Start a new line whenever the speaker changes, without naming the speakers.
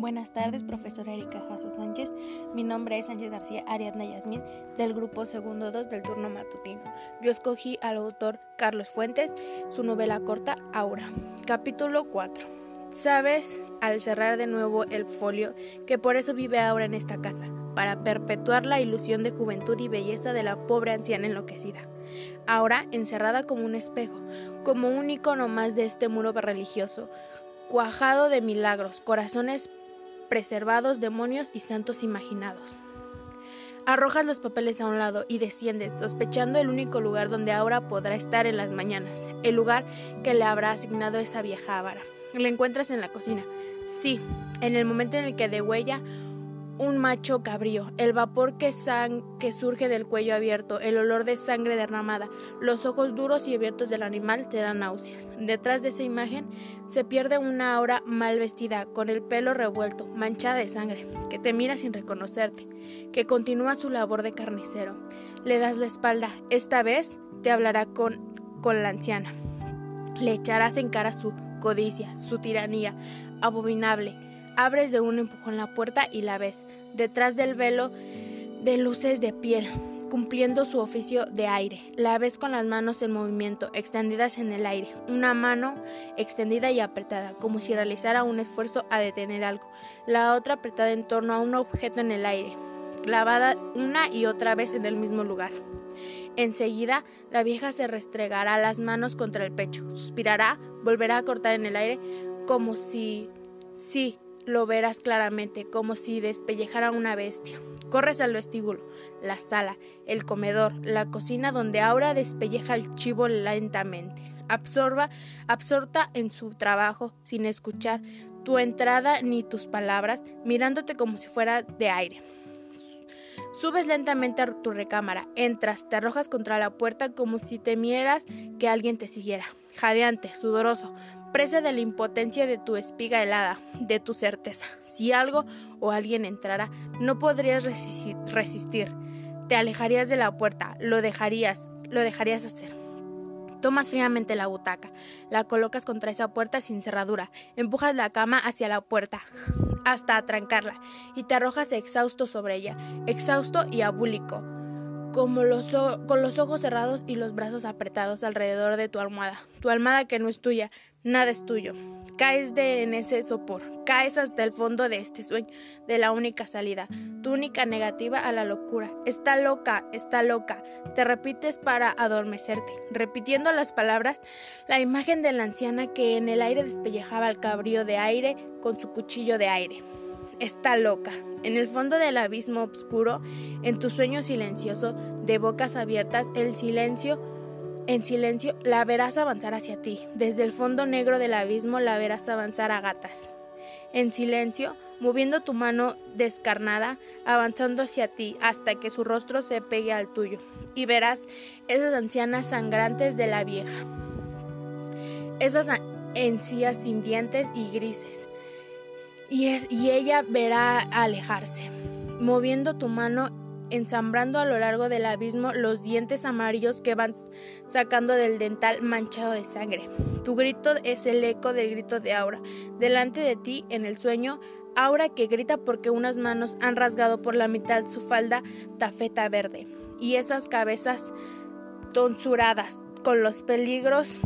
Buenas tardes, profesora Erika Jasso Sánchez. Mi nombre es Sánchez García Ariadna Yasmín, del grupo segundo 2 del turno matutino. Yo escogí al autor Carlos Fuentes, su novela corta Aura. Capítulo 4. Sabes, al cerrar de nuevo el folio, que por eso vive ahora en esta casa, para perpetuar la ilusión de juventud y belleza de la pobre anciana enloquecida. Ahora encerrada como un espejo, como un icono más de este muro religioso, cuajado de milagros, corazones preservados, demonios y santos imaginados. Arrojas los papeles a un lado y desciendes, sospechando el único lugar donde ahora podrá estar en las mañanas, el lugar que le habrá asignado esa vieja avara. Le encuentras en la cocina. Sí, en el momento en el que degüella un macho cabrío, el vapor que, que surge del cuello abierto, el olor de sangre derramada, los ojos duros y abiertos del animal te dan náuseas. Detrás de esa imagen se pierde una aura mal vestida, con el pelo revuelto, manchada de sangre, que te mira sin reconocerte, que continúa su labor de carnicero. Le das la espalda, esta vez te hablará con, con la anciana. Le echarás en cara su codicia, su tiranía, abominable, Abres de un empujón la puerta y la ves, detrás del velo de luces de piel, cumpliendo su oficio de aire. La ves con las manos en movimiento, extendidas en el aire, una mano extendida y apretada, como si realizara un esfuerzo a detener algo, la otra apretada en torno a un objeto en el aire, clavada una y otra vez en el mismo lugar. Enseguida, la vieja se restregará las manos contra el pecho, suspirará, volverá a cortar en el aire, como si... Sí, lo verás claramente, como si despellejara una bestia. Corres al vestíbulo, la sala, el comedor, la cocina donde Aura despelleja el chivo lentamente, absorba, absorta en su trabajo, sin escuchar tu entrada ni tus palabras, mirándote como si fuera de aire. Subes lentamente a tu recámara, entras, te arrojas contra la puerta como si temieras que alguien te siguiera, jadeante, sudoroso, presa de la impotencia de tu espiga helada, de tu certeza. Si algo o alguien entrara, no podrías resistir. Te alejarías de la puerta, lo dejarías, lo dejarías hacer. Tomas fríamente la butaca, la colocas contra esa puerta sin cerradura, empujas la cama hacia la puerta hasta atrancarla y te arrojas exhausto sobre ella, exhausto y abúlico como los con los ojos cerrados y los brazos apretados alrededor de tu almohada. Tu almohada que no es tuya, nada es tuyo. Caes de en ese sopor, caes hasta el fondo de este sueño, de la única salida, tu única negativa a la locura. Está loca, está loca. Te repites para adormecerte, repitiendo las palabras, la imagen de la anciana que en el aire despellejaba el cabrío de aire con su cuchillo de aire está loca. En el fondo del abismo oscuro, en tu sueño silencioso, de bocas abiertas, el silencio, en silencio, la verás avanzar hacia ti. Desde el fondo negro del abismo la verás avanzar a gatas. En silencio, moviendo tu mano descarnada, avanzando hacia ti hasta que su rostro se pegue al tuyo. Y verás esas ancianas sangrantes de la vieja. Esas encías sin dientes y grises y, es, y ella verá alejarse, moviendo tu mano, ensambrando a lo largo del abismo los dientes amarillos que van sacando del dental manchado de sangre. Tu grito es el eco del grito de Aura. Delante de ti, en el sueño, Aura que grita porque unas manos han rasgado por la mitad su falda tafeta verde y esas cabezas tonsuradas con los peligros